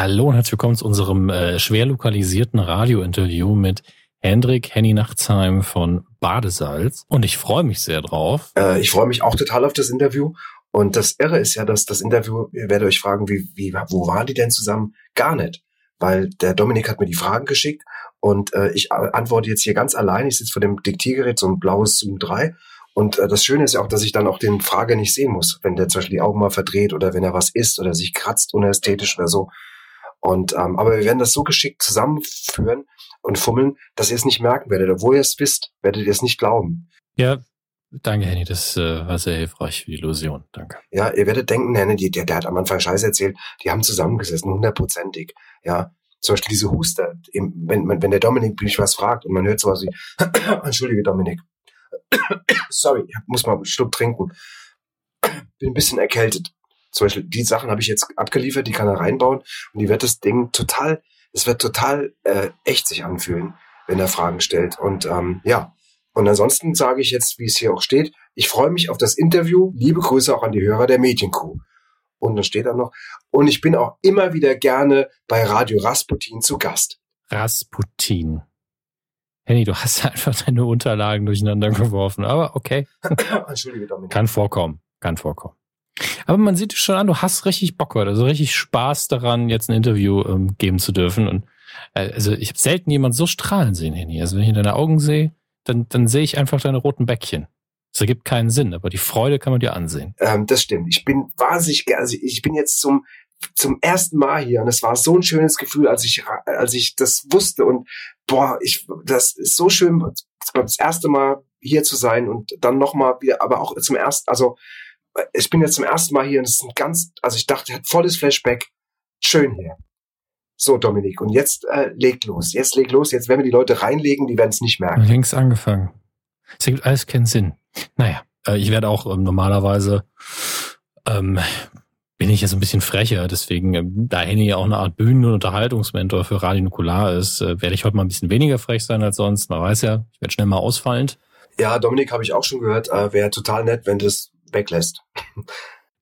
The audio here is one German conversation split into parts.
Hallo und herzlich willkommen zu unserem äh, schwer lokalisierten Radiointerview mit Hendrik Henny Nachtsheim von Badesalz. Und ich freue mich sehr drauf. Äh, ich freue mich auch total auf das Interview. Und das Irre ist ja, dass das Interview, ihr werdet euch fragen, wie, wie, wo waren die denn zusammen? Gar nicht. Weil der Dominik hat mir die Fragen geschickt und äh, ich antworte jetzt hier ganz allein. Ich sitze vor dem Diktiergerät, so ein blaues Zoom 3. Und äh, das Schöne ist ja auch, dass ich dann auch den Frager nicht sehen muss, wenn der zum Beispiel die Augen mal verdreht oder wenn er was isst oder sich kratzt unästhetisch oder so. Und ähm, aber wir werden das so geschickt zusammenführen und fummeln, dass ihr es nicht merken werdet. Obwohl ihr es wisst, werdet ihr es nicht glauben. Ja, danke, Henny. Das äh, war sehr hilfreich für die Illusion. Danke. Ja, ihr werdet denken, Henny, der, der hat am Anfang Scheiße erzählt, die haben zusammengesessen, hundertprozentig. Ja, zum Beispiel diese Huster, wenn, wenn der Dominik mich was fragt und man hört sowas wie, entschuldige Dominik, sorry, ich muss mal einen Schluck trinken, bin ein bisschen erkältet. Zum Beispiel die Sachen habe ich jetzt abgeliefert, die kann er reinbauen und die wird das Ding total, es wird total äh, echt sich anfühlen, wenn er Fragen stellt. Und ähm, ja, und ansonsten sage ich jetzt, wie es hier auch steht, ich freue mich auf das Interview. Liebe Grüße auch an die Hörer der Mediencrew. Und dann steht da noch, und ich bin auch immer wieder gerne bei Radio Rasputin zu Gast. Rasputin. Henny, du hast einfach deine Unterlagen durcheinander geworfen, aber okay. Entschuldige, Dominik. Kann vorkommen, kann vorkommen. Aber man sieht schon an, du hast richtig Bock heute, also richtig Spaß daran, jetzt ein Interview ähm, geben zu dürfen. Und äh, also ich habe selten jemand so strahlen sehen, Henny. Also wenn ich in deine Augen sehe, dann, dann sehe ich einfach deine roten Bäckchen. Das ergibt keinen Sinn, aber die Freude kann man dir ansehen. Ähm, das stimmt. Ich bin wahnsinnig, also ich bin jetzt zum zum ersten Mal hier und es war so ein schönes Gefühl, als ich als ich das wusste und boah, ich das ist so schön, das erste Mal hier zu sein und dann noch mal wieder, aber auch zum ersten, also ich bin jetzt zum ersten Mal hier und es ist ein ganz, also ich dachte, er hat volles Flashback. Schön hier. So, Dominik, und jetzt äh, leg los. Jetzt leg los. Jetzt werden wir die Leute reinlegen, die werden es nicht merken. Längst angefangen. Es ergibt alles keinen Sinn. Naja, äh, ich werde auch ähm, normalerweise ähm, bin ich jetzt ein bisschen frecher, deswegen, ähm, da Henny ja auch eine Art Bühnen- und Unterhaltungsmentor für Radio Nukular ist, äh, werde ich heute mal ein bisschen weniger frech sein als sonst. Man weiß ja, ich werde schnell mal ausfallend. Ja, Dominik habe ich auch schon gehört, äh, wäre total nett, wenn das weglässt.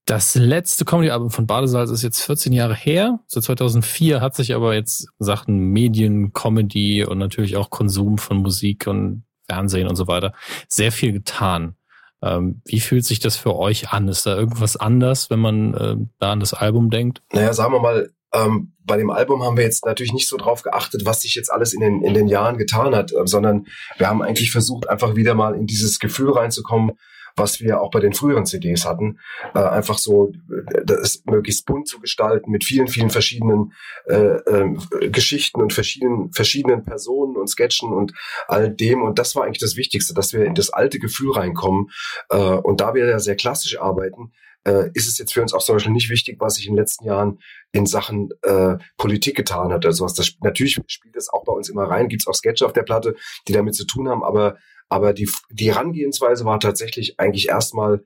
Das letzte Comedy-Album von Badesalz ist jetzt 14 Jahre her. Seit 2004 hat sich aber jetzt Sachen Medien, Comedy und natürlich auch Konsum von Musik und Fernsehen und so weiter sehr viel getan. Ähm, wie fühlt sich das für euch an? Ist da irgendwas anders, wenn man äh, da an das Album denkt? Naja, sagen wir mal, ähm, bei dem Album haben wir jetzt natürlich nicht so drauf geachtet, was sich jetzt alles in den, in den Jahren getan hat, äh, sondern wir haben eigentlich versucht, einfach wieder mal in dieses Gefühl reinzukommen, was wir auch bei den früheren CDs hatten. Äh, einfach so äh, das möglichst bunt zu gestalten mit vielen, vielen verschiedenen äh, äh, Geschichten und verschiedenen, verschiedenen Personen und Sketchen und all dem. Und das war eigentlich das Wichtigste, dass wir in das alte Gefühl reinkommen. Äh, und da wir ja sehr klassisch arbeiten, äh, ist es jetzt für uns auch zum Beispiel nicht wichtig, was sich in den letzten Jahren in Sachen äh, Politik getan hat. Also was das natürlich spielt das auch bei uns immer rein, gibt es auch Sketche auf der Platte, die damit zu tun haben, aber aber die, die Herangehensweise war tatsächlich eigentlich erstmal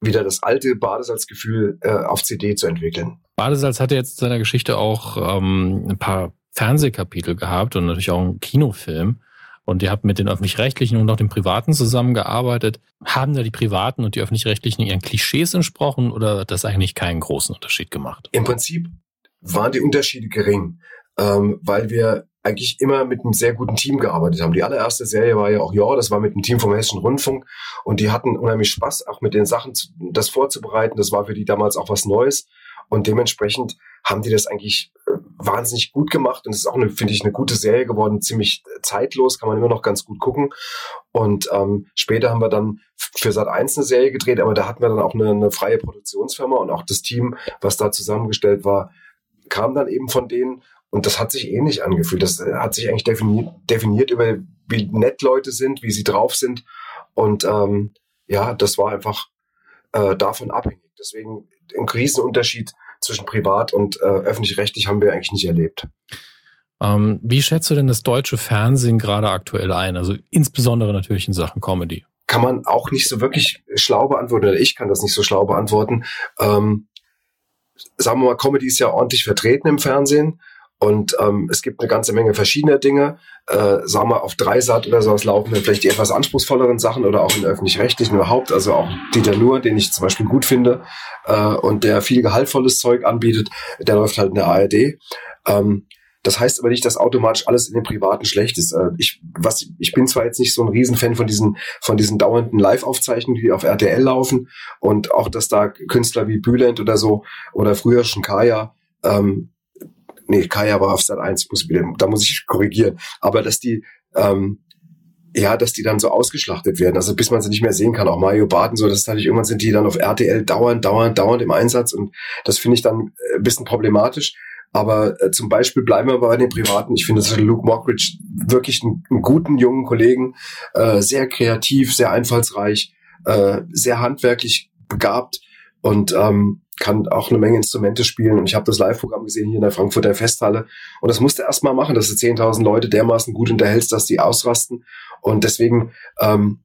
wieder das alte Badesalzgefühl äh, auf CD zu entwickeln. Badesalz hatte jetzt in seiner Geschichte auch ähm, ein paar Fernsehkapitel gehabt und natürlich auch einen Kinofilm. Und ihr habt mit den öffentlich-rechtlichen und auch den privaten zusammengearbeitet. Haben da die privaten und die öffentlich-rechtlichen ihren Klischees entsprochen oder hat das eigentlich keinen großen Unterschied gemacht? Im Prinzip waren die Unterschiede gering, ähm, weil wir eigentlich immer mit einem sehr guten Team gearbeitet haben. Die allererste Serie war ja auch Ja, das war mit dem Team vom Hessischen Rundfunk und die hatten unheimlich Spaß, auch mit den Sachen zu, das vorzubereiten. Das war für die damals auch was Neues und dementsprechend haben die das eigentlich äh, wahnsinnig gut gemacht und es ist auch, finde ich, eine gute Serie geworden, ziemlich zeitlos, kann man immer noch ganz gut gucken. Und ähm, später haben wir dann für Sat 1 eine Serie gedreht, aber da hatten wir dann auch eine, eine freie Produktionsfirma und auch das Team, was da zusammengestellt war, kam dann eben von denen und das hat sich ähnlich angefühlt. Das äh, hat sich eigentlich definiert, definiert über, wie nett Leute sind, wie sie drauf sind. Und ähm, ja, das war einfach äh, davon abhängig. Deswegen ein Riesenunterschied zwischen privat und äh, öffentlich-rechtlich haben wir eigentlich nicht erlebt. Ähm, wie schätzt du denn das deutsche Fernsehen gerade aktuell ein? Also insbesondere natürlich in Sachen Comedy. Kann man auch nicht so wirklich schlau beantworten, oder ich kann das nicht so schlau beantworten. Ähm, sagen wir mal, Comedy ist ja ordentlich vertreten im Fernsehen. Und ähm, es gibt eine ganze Menge verschiedener Dinge. Äh, sagen wir, auf Dreisat oder sowas laufen wir vielleicht die etwas anspruchsvolleren Sachen oder auch in öffentlich-rechtlichen überhaupt. Also auch Dieter Nuhr, den ich zum Beispiel gut finde äh, und der viel gehaltvolles Zeug anbietet, der läuft halt in der ARD. Ähm, das heißt aber nicht, dass automatisch alles in dem Privaten schlecht ist. Äh, ich, was, ich bin zwar jetzt nicht so ein Riesenfan von diesen, von diesen dauernden Live-Aufzeichnungen, die auf RTL laufen und auch, dass da Künstler wie Bülent oder so oder früher schon Kaya, ähm, nee, Kaya war auf Sat 1, muss, da muss ich korrigieren, aber dass die, ähm, ja, dass die dann so ausgeschlachtet werden, also bis man sie nicht mehr sehen kann. Auch Mario Barton, so, das ist natürlich irgendwann sind die dann auf RTL dauernd, dauernd, dauernd im Einsatz und das finde ich dann ein bisschen problematisch. Aber äh, zum Beispiel bleiben wir bei den Privaten. Ich finde Luke Mockridge wirklich einen, einen guten jungen Kollegen, äh, sehr kreativ, sehr einfallsreich, äh, sehr handwerklich begabt und ähm, kann auch eine Menge Instrumente spielen. Und ich habe das Live-Programm gesehen hier in der Frankfurter Festhalle. Und das musste erst mal machen, dass du 10.000 Leute dermaßen gut unterhältst, dass die ausrasten. Und deswegen ähm,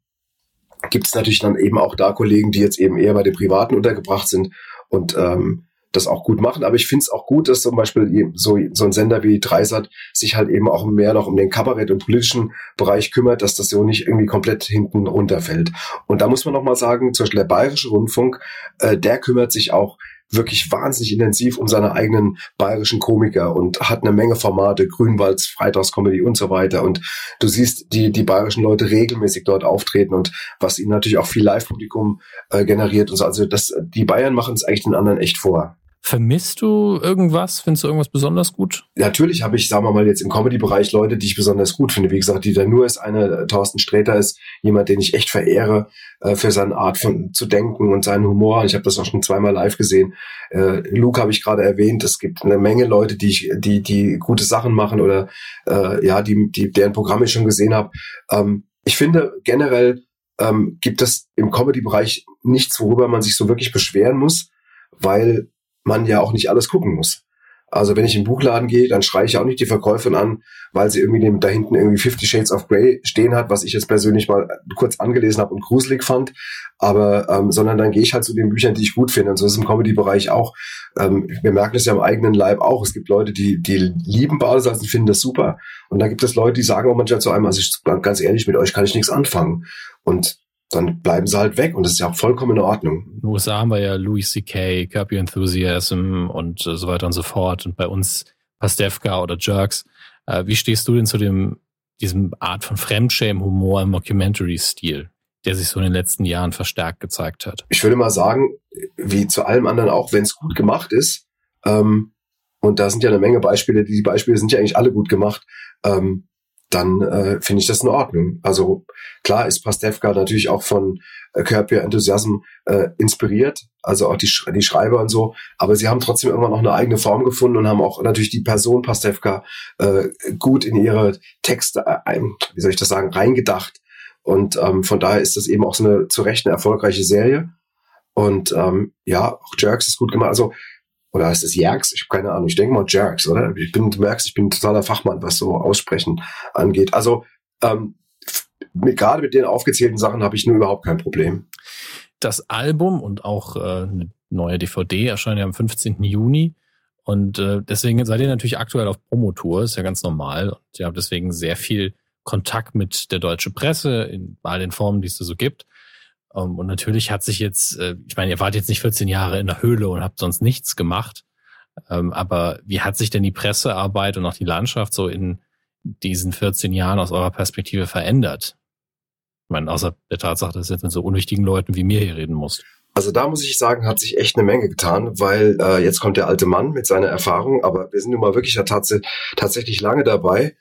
gibt es natürlich dann eben auch da Kollegen, die jetzt eben eher bei den Privaten untergebracht sind. Und ähm, das auch gut machen. Aber ich finde es auch gut, dass zum Beispiel so, so ein Sender wie Dreisat sich halt eben auch mehr noch um den Kabarett- und politischen Bereich kümmert, dass das so nicht irgendwie komplett hinten runterfällt. Und da muss man nochmal sagen, zum Beispiel der Bayerische Rundfunk, äh, der kümmert sich auch wirklich wahnsinnig intensiv um seine eigenen bayerischen Komiker und hat eine Menge Formate, Grünwalds, Freitagscomedy und so weiter. Und du siehst die, die bayerischen Leute regelmäßig dort auftreten und was ihnen natürlich auch viel Live-Publikum äh, generiert und so. Also das, die Bayern machen es eigentlich den anderen echt vor. Vermisst du irgendwas? Findest du irgendwas besonders gut? Natürlich habe ich, sagen wir mal, jetzt im Comedy-Bereich Leute, die ich besonders gut finde. Wie gesagt, Dieter Nur ist eine, Thorsten Sträter ist jemand, den ich echt verehre äh, für seine Art von zu denken und seinen Humor. Ich habe das auch schon zweimal live gesehen. Äh, Luke habe ich gerade erwähnt. Es gibt eine Menge Leute, die ich, die, die gute Sachen machen oder äh, ja, die, die, deren Programm ich schon gesehen habe. Ähm, ich finde generell ähm, gibt es im Comedy-Bereich nichts, worüber man sich so wirklich beschweren muss, weil man ja auch nicht alles gucken muss. Also wenn ich in den Buchladen gehe, dann schreie ich auch nicht die Verkäuferin an, weil sie irgendwie da hinten irgendwie Fifty Shades of Grey stehen hat, was ich jetzt persönlich mal kurz angelesen habe und gruselig fand. Aber ähm, sondern dann gehe ich halt zu den Büchern, die ich gut finde. Und so ist es im Comedy-Bereich auch. Ähm, wir merken das ja im eigenen Leib auch. Es gibt Leute, die die lieben Badesalz und finden das super. Und dann gibt es Leute, die sagen auch manchmal zu einem, also ich, ganz ehrlich, mit euch kann ich nichts anfangen. Und dann bleiben sie halt weg und das ist ja auch vollkommen in Ordnung. In den USA haben wir ja Louis C.K., Curb Your Enthusiasm und äh, so weiter und so fort und bei uns Pastewka oder Jerks. Äh, wie stehst du denn zu dem, diesem Art von Fremdschämen-Humor im Mockumentary-Stil, der sich so in den letzten Jahren verstärkt gezeigt hat? Ich würde mal sagen, wie zu allem anderen auch, wenn es gut gemacht ist, ähm, und da sind ja eine Menge Beispiele, die Beispiele sind ja eigentlich alle gut gemacht, ähm, dann äh, finde ich das in Ordnung. Also klar ist Pastewka natürlich auch von äh, Curb Your Enthusiasm äh, inspiriert, also auch die, Sch die Schreiber und so, aber sie haben trotzdem irgendwann noch eine eigene Form gefunden und haben auch natürlich die Person Pastewka äh, gut in ihre Texte, äh, wie soll ich das sagen, reingedacht. Und ähm, von daher ist das eben auch so eine zu Recht eine erfolgreiche Serie. Und ähm, ja, auch Jerks ist gut gemacht. Also oder heißt es Jerks? Ich habe keine Ahnung. Ich denke mal Jerks, oder? Ich bin, du merkst, ich bin totaler Fachmann, was so Aussprechen angeht. Also ähm, gerade mit den aufgezählten Sachen habe ich nur überhaupt kein Problem. Das Album und auch äh, eine neue DVD erscheinen ja am 15. Juni. Und äh, deswegen seid ihr natürlich aktuell auf Promotour, ist ja ganz normal. Und ihr habt deswegen sehr viel Kontakt mit der deutschen Presse in all den Formen, die es da so gibt. Um, ähm, und natürlich hat sich jetzt, äh, ich meine, ihr wart jetzt nicht 14 Jahre in der Höhle und habt sonst nichts gemacht. Ähm, aber wie hat sich denn die Pressearbeit und auch die Landschaft so in diesen 14 Jahren aus eurer Perspektive verändert? Ich meine, außer der Tatsache, dass du jetzt mit so unwichtigen Leuten wie mir hier reden musst. Also da muss ich sagen, hat sich echt eine Menge getan, weil äh, jetzt kommt der alte Mann mit seiner Erfahrung, aber wir sind nun mal wirklich tatsächlich lange dabei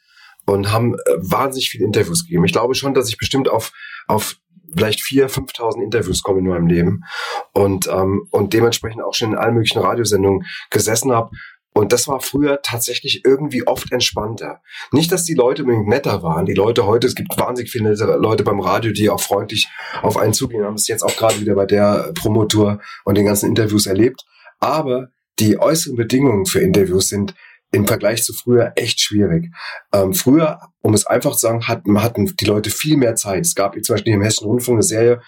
und haben äh, wahnsinnig viele Interviews gegeben. Ich glaube schon, dass ich bestimmt auf, auf vielleicht vier, 5.000 Interviews kommen in meinem Leben und, ähm, und dementsprechend auch schon in allen möglichen Radiosendungen gesessen habe. Und das war früher tatsächlich irgendwie oft entspannter. Nicht, dass die Leute unbedingt netter waren. Die Leute heute, es gibt wahnsinnig viele Leute beim Radio, die auch freundlich auf einen zugehen, haben es jetzt auch gerade wieder bei der Promotour und den ganzen Interviews erlebt. Aber die äußeren Bedingungen für Interviews sind im Vergleich zu früher echt schwierig. Ähm, früher, um es einfach zu sagen, hatten, hatten die Leute viel mehr Zeit. Es gab zum Beispiel im Hessischen Rundfunk eine Serie,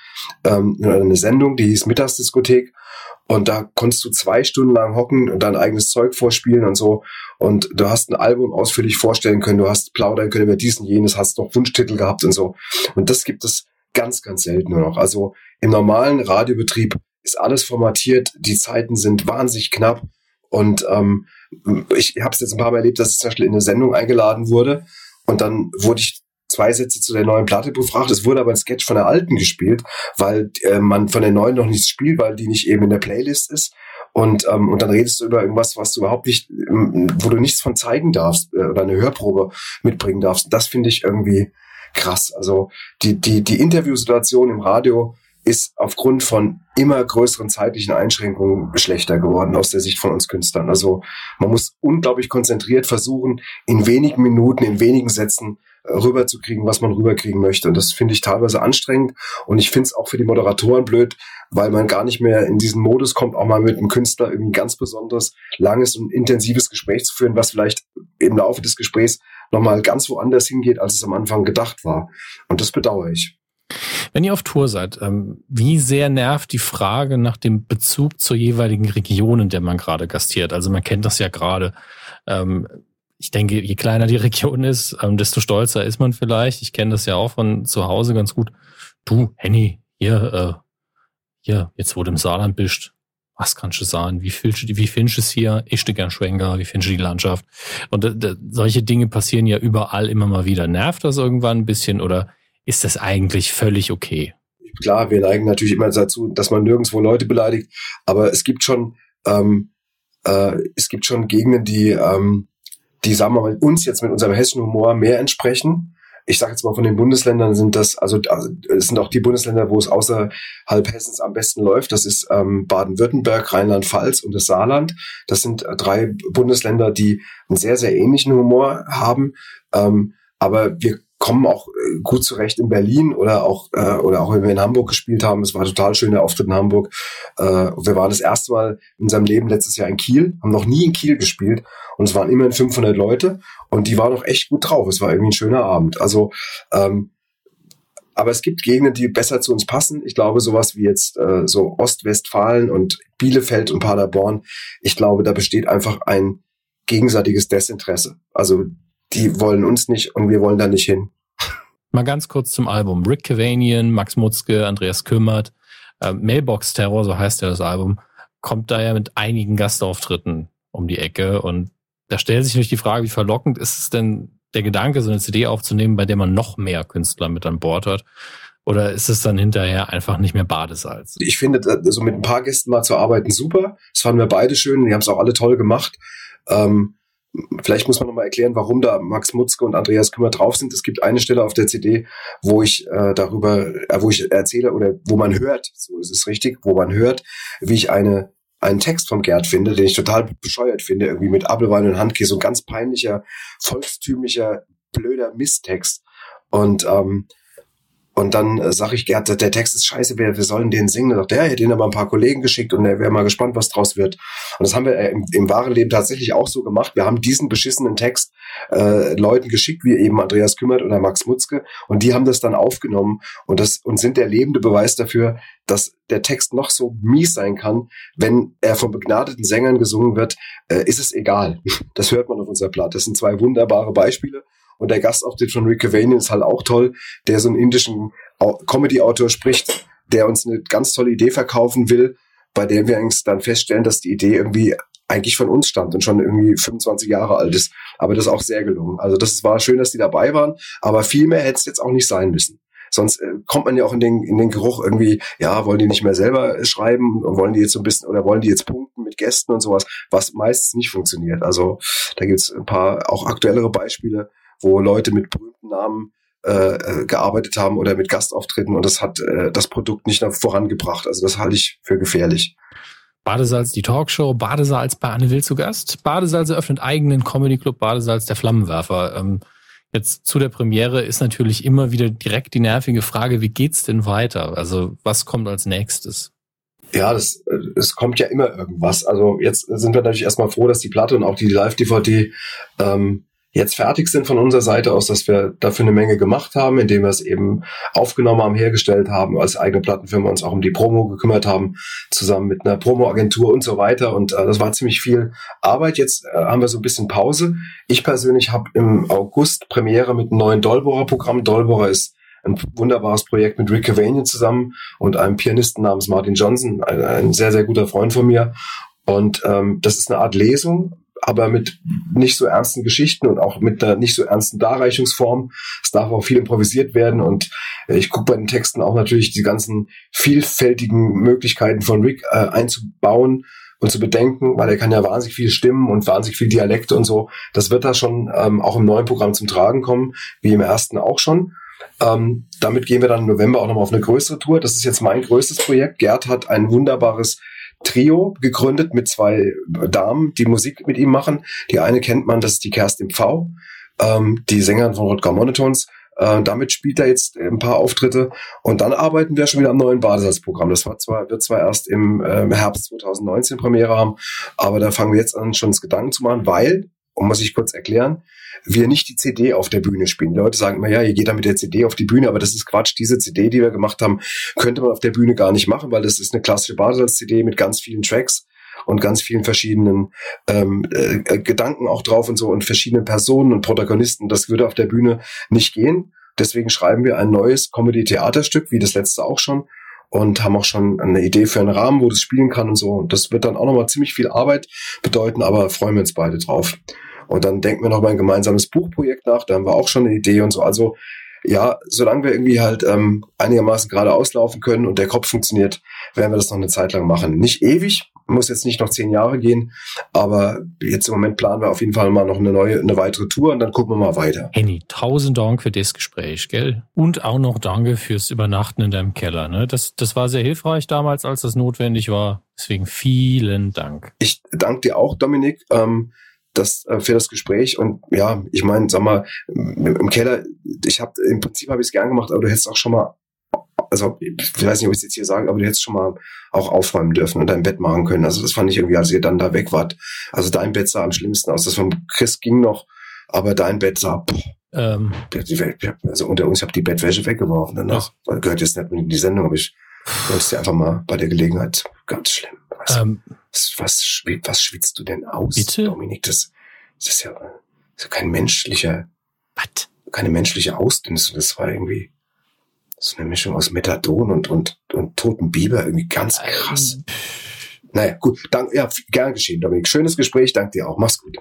ähm, eine Sendung, die hieß Mittagsdiskothek. Und da konntest du zwei Stunden lang hocken und dein eigenes Zeug vorspielen und so. Und du hast ein Album ausführlich vorstellen können, du hast plaudern können über diesen, jenes, hast noch Wunschtitel gehabt und so. Und das gibt es ganz, ganz selten nur noch. Also im normalen Radiobetrieb ist alles formatiert, die Zeiten sind wahnsinnig knapp Und ähm, ich habe es jetzt ein paar Mal erlebt, dass ich zum Beispiel in eine Sendung eingeladen wurde und dann wurde ich zwei Sätze zu der neuen Platte befragt. Es wurde aber ein Sketch von der alten gespielt, weil äh, man von der neuen noch nichts spielt, weil die nicht eben in der Playlist ist. Und, ähm, und dann redest du über irgendwas, was du überhaupt nicht, ähm, wo du nichts von zeigen darfst äh, oder eine Hörprobe mitbringen darfst. Das finde ich irgendwie krass. Also die, die, die Interviewsituation im Radio ist aufgrund von immer größeren zeitlichen Einschränkungen schlechter geworden aus der Sicht von uns Künstlern. Also man muss unglaublich konzentriert versuchen, in wenigen Minuten, in wenigen Sätzen äh, rüberzukriegen, was man rüberkriegen möchte. Und das finde ich teilweise anstrengend. Und ich finde es auch für die Moderatoren blöd, weil man gar nicht mehr in diesen Modus kommt, auch mal mit einem Künstler irgendwie ganz besonderes, langes und intensives Gespräch zu führen, was vielleicht im Laufe des Gesprächs nochmal ganz woanders hingeht, als es am Anfang gedacht war. Und das bedauere ich. Wenn ihr auf Tour seid, ähm, wie sehr nervt die Frage nach dem Bezug zur jeweiligen Region, in der man gerade gastiert? Also man kennt das ja gerade. Ähm, ich denke, je kleiner die Region ist, ähm, desto stolzer ist man vielleicht. Ich kenne das ja auch von zu Hause ganz gut. Du, Henny, hier, äh, hier, jetzt wo du im Saarland bist, was kannst du sagen? Wie findest du, wie findest du es hier? Ich gern Schwenker, wie findest du die Landschaft? Und äh, solche Dinge passieren ja überall immer mal wieder. Nervt das irgendwann ein bisschen oder ist das eigentlich völlig okay? Klar, wir neigen natürlich immer dazu, dass man nirgendwo Leute beleidigt, aber es gibt schon, ähm, äh, es gibt schon Gegenden, die, ähm, die, sagen wir mal, uns jetzt mit unserem hessischen Humor mehr entsprechen. Ich sage jetzt mal von den Bundesländern sind das, also, also es sind auch die Bundesländer, wo es außerhalb Hessens am besten läuft. Das ist ähm, Baden-Württemberg, Rheinland-Pfalz und das Saarland. Das sind äh, drei Bundesländer, die einen sehr, sehr ähnlichen Humor haben. Ähm, aber wir kommen auch äh, gut zurecht in Berlin oder auch äh, oder auch wenn wir in Hamburg gespielt haben. Es war total schöner Auftritt in Hamburg. Äh, wir waren das erste Mal in unserem Leben letztes Jahr in Kiel, haben noch nie in Kiel gespielt und es waren immerhin 500 Leute und die waren auch echt gut drauf. Es war irgendwie ein schöner Abend. Also ähm, aber es gibt Gegenden, die besser zu uns passen. Ich glaube, sowas wie jetzt äh, so Ostwestfalen und Bielefeld und Paderborn, ich glaube, da besteht einfach ein gegenseitiges Desinteresse. Also die wollen uns nicht und wir wollen da nicht hin. Mal ganz kurz zum Album. Rick Cavanian, Max Mutzke, Andreas Kümmert, äh, Mailbox Terror, so heißt ja das Album, kommt da ja mit einigen Gastauftritten um die Ecke und da stellt sich natürlich die Frage, wie verlockend ist es denn der Gedanke, so eine CD aufzunehmen, bei der man noch mehr Künstler mit an Bord hat? Oder ist es dann hinterher einfach nicht mehr Badesalz? Ich finde, so also mit ein paar Gästen mal zu arbeiten super. Das fanden wir beide schön. Die haben es auch alle toll gemacht. Ähm, Vielleicht muss man nochmal erklären, warum da Max Mutzke und Andreas Kümmer drauf sind. Es gibt eine Stelle auf der CD, wo ich äh, darüber, äh, wo ich erzähle oder wo man hört, so ist es richtig, wo man hört, wie ich eine einen Text von Gerd finde, den ich total bescheuert finde, irgendwie mit Apfelwein und Handkäse, so ein ganz peinlicher, volkstümlicher, blöder Misstext. Und ähm, und dann äh, sage ich, Gerd, der Text ist scheiße, wir, wir sollen den singen. Dann sagt er, er hätte den aber ein paar Kollegen geschickt und er wäre mal gespannt, was draus wird. Und das haben wir äh, im, im wahren Leben tatsächlich auch so gemacht. Wir haben diesen beschissenen Text äh, Leuten geschickt, wie eben Andreas Kümmert oder Max Mutzke, und die haben das dann aufgenommen und das und sind der lebende Beweis dafür, dass der Text noch so mies sein kann, wenn er von begnadeten Sängern gesungen wird, äh, ist es egal. Das hört man auf unserer Platte. Das sind zwei wunderbare Beispiele. Und der Gastauftritt von Rick Cavanian ist halt auch toll, der so einen indischen Comedy-Autor spricht, der uns eine ganz tolle Idee verkaufen will, bei der wir eigentlich dann feststellen, dass die Idee irgendwie eigentlich von uns stammt und schon irgendwie 25 Jahre alt ist. Aber das ist auch sehr gelungen. Also das war schön, dass die dabei waren, aber viel mehr hätte es jetzt auch nicht sein müssen. Sonst äh, kommt man ja auch in den, in den Geruch irgendwie, ja, wollen die nicht mehr selber schreiben, wollen die jetzt so ein bisschen oder wollen die jetzt punkten mit Gästen und sowas, was meistens nicht funktioniert. Also da gibt es ein paar auch aktuellere Beispiele, wo Leute mit berühmten Namen äh, äh, gearbeitet haben oder mit Gastauftritten und das hat äh, das Produkt nicht vorangebracht. Also das halte ich für gefährlich. Badesalz, die Talkshow, Badesalz bei Anne Will zu Gast. Badesalz eröffnet eigenen Comedy Club Badesalz, der Flammenwerfer. Ähm, jetzt zu der Premiere ist natürlich immer wieder direkt die nervige Frage, wie geht's denn weiter? Also was kommt als nächstes? Ja, das, es kommt ja immer irgendwas. Also jetzt sind wir natürlich erstmal froh, dass die Platte und auch die Live-DVD ähm, jetzt fertig sind von unserer Seite aus, dass wir dafür eine Menge gemacht haben, indem wir es eben aufgenommen haben, hergestellt haben, als eigene Plattenfirma uns auch um die Promo gekümmert haben, zusammen mit einer Promoagentur und so weiter. Und äh, das war ziemlich viel Arbeit. Jetzt äh, haben wir so ein bisschen Pause. Ich persönlich habe im August Premiere mit einem neuen Dolborer-Programm. Dolborer ist ein wunderbares Projekt mit Rick Cavanian zusammen und einem Pianisten namens Martin Johnson, ein, ein sehr, sehr guter Freund von mir. Und ähm, das ist eine Art Lesung, aber mit nicht so ernsten Geschichten und auch mit einer nicht so ernsten Darreichungsform. Es darf auch viel improvisiert werden und äh, ich gucke bei den Texten auch natürlich die ganzen vielfältigen Möglichkeiten von Rick äh, einzubauen und zu bedenken, weil er kann ja wahnsinnig viel Stimmen und wahnsinnig viel Dialekte und so. Das wird da schon ähm, auch im neuen Programm zum Tragen kommen, wie im ersten auch schon. Ähm, damit gehen wir dann im November auch nochmal auf eine größere Tour. Das ist jetzt mein größtes Projekt. Gerd hat ein wunderbares Trio gegründet mit zwei Damen, die Musik mit ihm machen. Die eine kennt man, das ist die Kerstin Pfau, ähm, die Sängerin von Rodger Monotones. Äh, damit spielt er jetzt ein paar Auftritte und dann arbeiten wir schon wieder am neuen Badesalzprogramm. Das war zwar, wird zwar erst im äh, Herbst 2019 Premiere haben, aber da fangen wir jetzt an, schon uns Gedanken zu machen, weil, um muss ich kurz erklären, wir nicht die CD auf der Bühne spielen. Die Leute sagen immer, ja, ihr geht dann mit der CD auf die Bühne, aber das ist Quatsch. Diese CD, die wir gemacht haben, könnte man auf der Bühne gar nicht machen, weil das ist eine klassische Badesalz-CD mit ganz vielen Tracks und ganz vielen verschiedenen ähm, äh, Gedanken auch drauf und so und verschiedenen Personen und Protagonisten. Das würde auf der Bühne nicht gehen. Deswegen schreiben wir ein neues Comedy-Theaterstück, wie das letzte auch schon, und haben auch schon eine Idee für einen Rahmen, wo das spielen kann und so. Und das wird dann auch nochmal ziemlich viel Arbeit bedeuten, aber freuen wir uns beide drauf. Und dann denken wir noch mal ein gemeinsames Buchprojekt nach, da haben wir auch schon eine Idee und so. Also ja, solange wir irgendwie halt ähm, einigermaßen gerade auslaufen können und der Kopf funktioniert, werden wir das noch eine Zeit lang machen. Nicht ewig, muss jetzt nicht noch zehn Jahre gehen, aber jetzt im Moment planen wir auf jeden Fall mal noch eine neue, eine weitere Tour und dann gucken wir mal weiter. Henny, tausend Dank für das Gespräch, gell? Und auch noch danke fürs Übernachten in deinem Keller. Ne? Das, das war sehr hilfreich damals, als das notwendig war. Deswegen vielen Dank. Ich danke dir auch, Dominik. Ähm, das äh, für das Gespräch und ja, ich meine, sag mal, im Keller, ich habe im Prinzip habe ich es gern gemacht, aber du hättest auch schon mal also ich weiß nicht, ob ich es jetzt hier sage, aber du hättest schon mal auch aufräumen dürfen und dein Bett machen können. Also das fand ich irgendwie, als ihr dann da weg wart. Also dein Bett sah am schlimmsten aus. Das von Chris ging noch, aber dein Bett sah, boah, ähm. also unter uns, ich habe die Bettwäsche weggeworfen danach. Ja. Gehört jetzt nicht in die Sendung, aber ich wollte dir einfach mal bei der Gelegenheit. Ganz schlimm. Ähm. Was, was, was schwitzt du denn aus, bitte? Dominik? Das, das ist ja, das ist ja kein menschlicher, was? keine menschliche Ausdünstung. Das war irgendwie so eine Mischung aus Methadon und, und, und toten Biber, irgendwie ganz krass. Naja, gut, danke, ja, gern geschehen, Dominik. Schönes Gespräch, danke dir auch. Mach's gut.